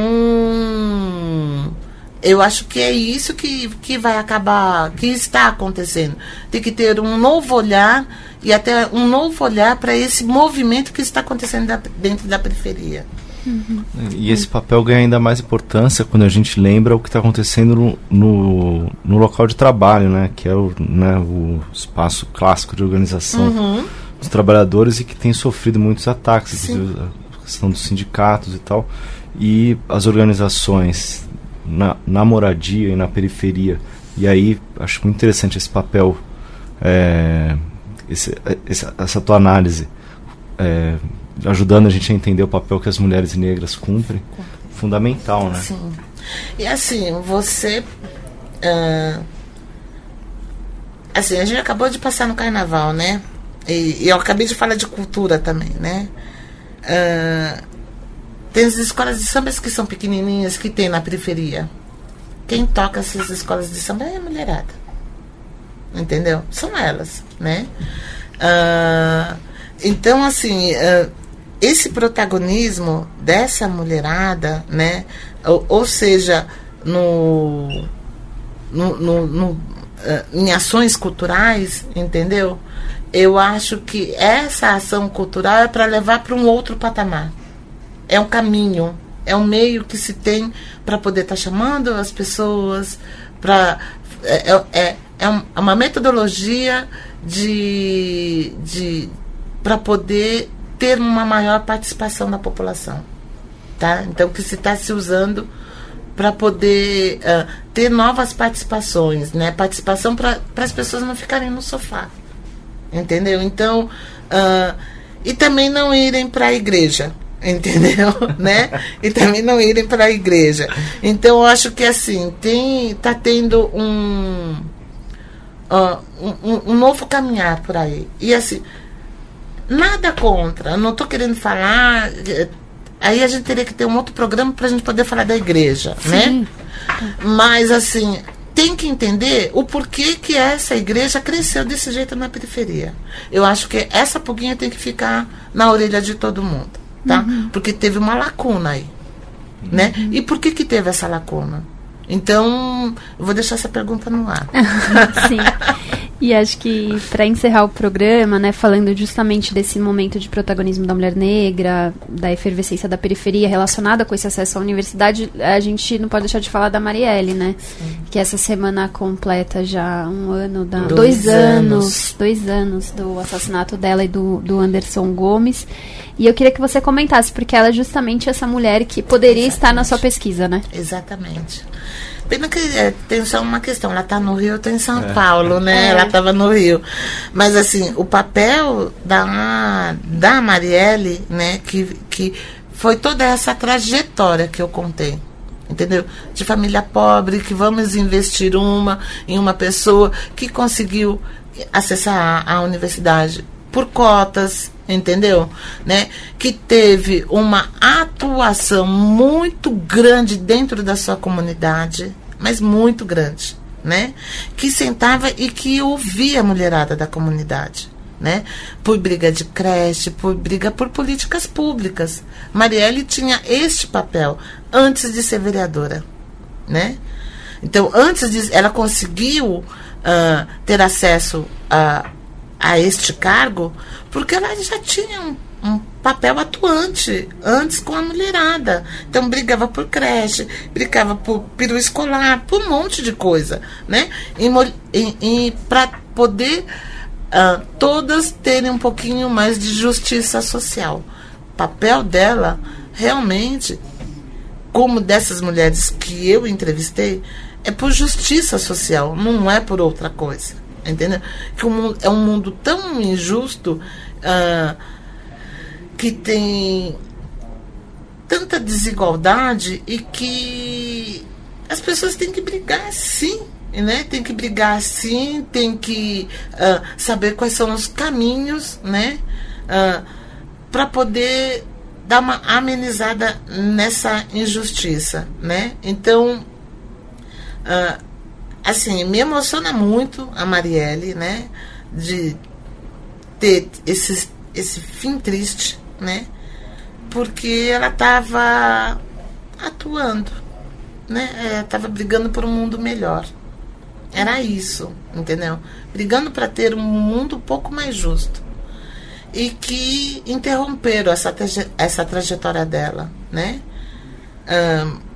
eu acho que é isso que, que vai acabar, que está acontecendo. Tem que ter um novo olhar e até um novo olhar para esse movimento que está acontecendo da, dentro da periferia. Uhum. E esse papel ganha ainda mais importância quando a gente lembra o que está acontecendo no, no, no, local de trabalho, né? Que é o, né, o espaço clássico de organização uhum. dos trabalhadores e que tem sofrido muitos ataques, a questão dos sindicatos e tal. E as organizações na, na moradia e na periferia. E aí acho muito interessante esse papel, é, esse, essa tua análise. É, ajudando a gente a entender o papel que as mulheres negras cumprem, fundamental, né? Sim. E assim, você. Uh, assim, a gente acabou de passar no carnaval, né? E, e eu acabei de falar de cultura também, né? Uh, tem as escolas de samba que são pequenininhas que tem na periferia. Quem toca essas escolas de samba é a mulherada. Entendeu? São elas, né? Uh, então, assim, uh, esse protagonismo dessa mulherada, né? Ou, ou seja, no, no, no, no uh, em ações culturais, entendeu? Eu acho que essa ação cultural é para levar para um outro patamar. É um caminho, é um meio que se tem para poder estar tá chamando as pessoas, para é, é, é, é uma metodologia de, de para poder ter uma maior participação da população. Tá? Então, que se está se usando para poder uh, ter novas participações, né? Participação para as pessoas não ficarem no sofá. Entendeu? Então, uh, e também não irem para a igreja. Entendeu? né? E também não irem para a igreja. Então, eu acho que assim, tem tá tendo um, uh, um, um novo caminhar por aí. E assim, Nada contra. Não estou querendo falar. Aí a gente teria que ter um outro programa para a gente poder falar da igreja, Sim. né? Mas assim, tem que entender o porquê que essa igreja cresceu desse jeito na periferia. Eu acho que essa pulguinha tem que ficar na orelha de todo mundo, tá? Uhum. Porque teve uma lacuna aí, né? uhum. né? E por que que teve essa lacuna? Então, eu vou deixar essa pergunta no ar. Sim. E acho que para encerrar o programa, né, falando justamente desse momento de protagonismo da mulher negra, da efervescência da periferia relacionada com esse acesso à universidade, a gente não pode deixar de falar da Marielle, né? Sim. Que essa semana completa já um ano, da, dois, dois anos. anos, dois anos do assassinato dela e do, do Anderson Gomes. E eu queria que você comentasse, porque ela é justamente essa mulher que poderia Exatamente. estar na sua pesquisa, né? Exatamente. Pena que é, tem só uma questão, ela está no Rio, eu estou em São é. Paulo, né? É. Ela estava no Rio. Mas assim, o papel da, da Marielle, né, que, que foi toda essa trajetória que eu contei. Entendeu? De família pobre, que vamos investir uma em uma pessoa que conseguiu acessar a, a universidade por cotas, entendeu? Né? Que teve uma atuação muito grande dentro da sua comunidade, mas muito grande, né? Que sentava e que ouvia a mulherada da comunidade. Né? Por briga de creche, por briga por políticas públicas. Marielle tinha este papel antes de ser vereadora, né? Então, antes de ela conseguiu uh, ter acesso a, a este cargo, porque ela já tinha um, um, papel atuante antes com a mulherada. Então brigava por creche, brigava por peru escolar, por um monte de coisa, né? E, e, e para poder uh, todas terem um pouquinho mais de justiça social. O papel dela realmente, como dessas mulheres que eu entrevistei, é por justiça social, não é por outra coisa. Entendeu? Que o mundo, é um mundo tão injusto uh, que tem tanta desigualdade e que as pessoas têm que brigar sim. Né? Tem que brigar sim, tem que uh, saber quais são os caminhos né? Uh, para poder dar uma amenizada nessa injustiça. Né? Então, assim, me emociona muito a Marielle, né? De ter esse, esse fim triste, né? Porque ela estava atuando, né? Estava brigando por um mundo melhor. Era isso, entendeu? Brigando para ter um mundo um pouco mais justo. E que interromperam essa, essa trajetória dela, né? Um,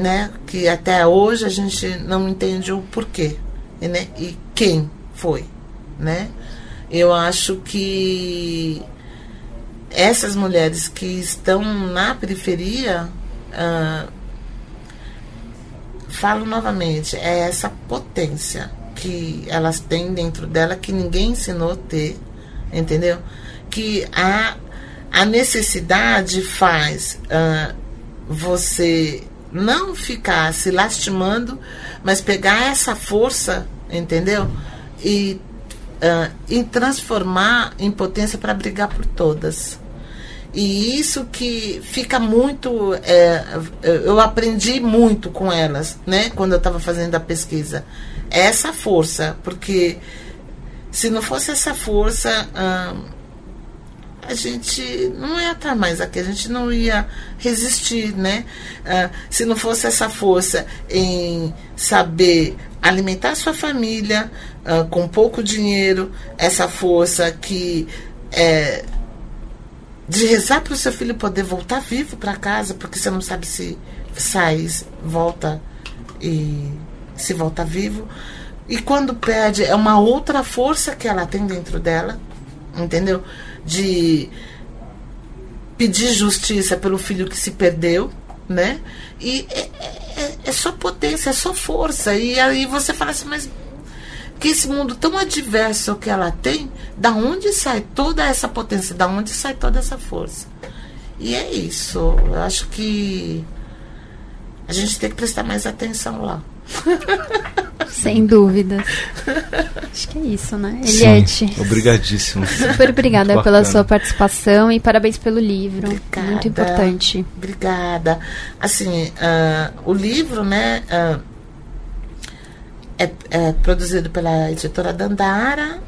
né? Que até hoje a gente não entende o porquê, né? E quem foi, né? Eu acho que essas mulheres que estão na periferia ah, falo novamente é essa potência que elas têm dentro dela que ninguém ensinou a ter, entendeu? Que a, a necessidade faz ah, você não ficar se lastimando, mas pegar essa força, entendeu? E, uh, e transformar em potência para brigar por todas. E isso que fica muito. É, eu aprendi muito com elas, né? Quando eu estava fazendo a pesquisa. Essa força, porque se não fosse essa força. A gente não ia estar mais aqui, a gente não ia resistir, né? Ah, se não fosse essa força em saber alimentar sua família ah, com pouco dinheiro, essa força que é de rezar para o seu filho poder voltar vivo para casa, porque você não sabe se sai, volta e se volta vivo. E quando perde, é uma outra força que ela tem dentro dela, entendeu? De pedir justiça pelo filho que se perdeu, né? E é, é, é, só potência, é só força. E aí você fala assim, mas que esse mundo tão adverso que ela tem, da onde sai toda essa potência, da onde sai toda essa força? E é isso. Eu acho que a gente tem que prestar mais atenção lá. Sem dúvida. Acho que é isso, né? Eliette. Obrigadíssimo. Super obrigada pela sua participação e parabéns pelo livro. Obrigada, Muito importante. Obrigada. Assim, uh, o livro, né, uh, é, é, produzido pela editora Dandara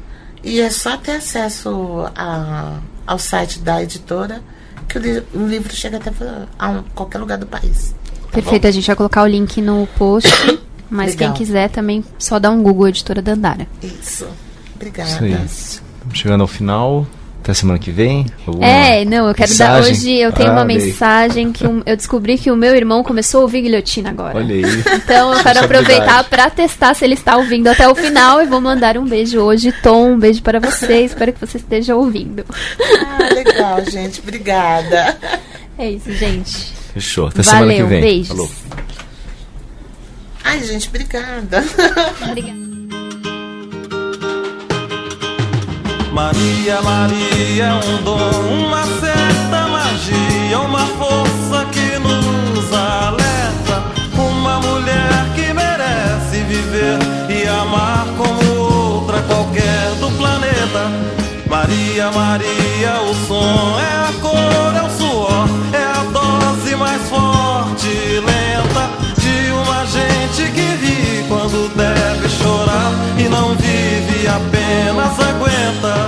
e é só ter acesso a, ao site da editora que o, li o livro chega até a um, qualquer lugar do país. Tá Perfeito, bom? a gente vai colocar o link no post. Mas Legal. quem quiser também só dá um Google Editora Dandara. Isso. Obrigada. Isso Chegando ao final, até semana que vem? É, não, eu quero mensagem? dar hoje. Eu tenho ah, uma mensagem que um, eu descobri que o meu irmão começou a ouvir guilhotina agora. Olha aí. Então eu quero aproveitar para testar se ele está ouvindo até o final e vou mandar um beijo hoje, Tom. Um beijo para você. Espero que você esteja ouvindo. Ah, legal, gente. Obrigada. É isso, gente. Fechou. Até Valeu, semana que vem. Beijos. Falou. Ai, gente, obrigada. Obrigada. Maria, Maria é um dom, uma certa magia, uma força que nos alerta. Uma mulher que merece viver e amar como outra qualquer do planeta. Maria Maria, o som é a cor, é o suor, é a dose mais forte quando deve chorar e não vive, apenas aguenta.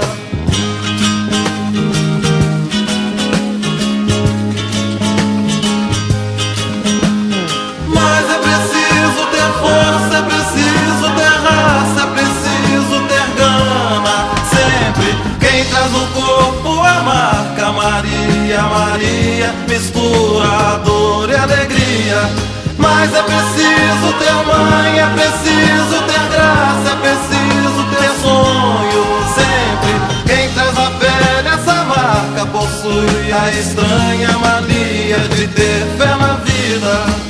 Mas é preciso ter força, é preciso ter raça, é preciso ter gana. Sempre quem traz no corpo a marca Maria, Maria, mistura dor e alegria. Mas é preciso ter mãe, é preciso ter graça, é preciso ter sonho. Sempre quem traz a pele essa marca possui a estranha mania de ter fé na vida.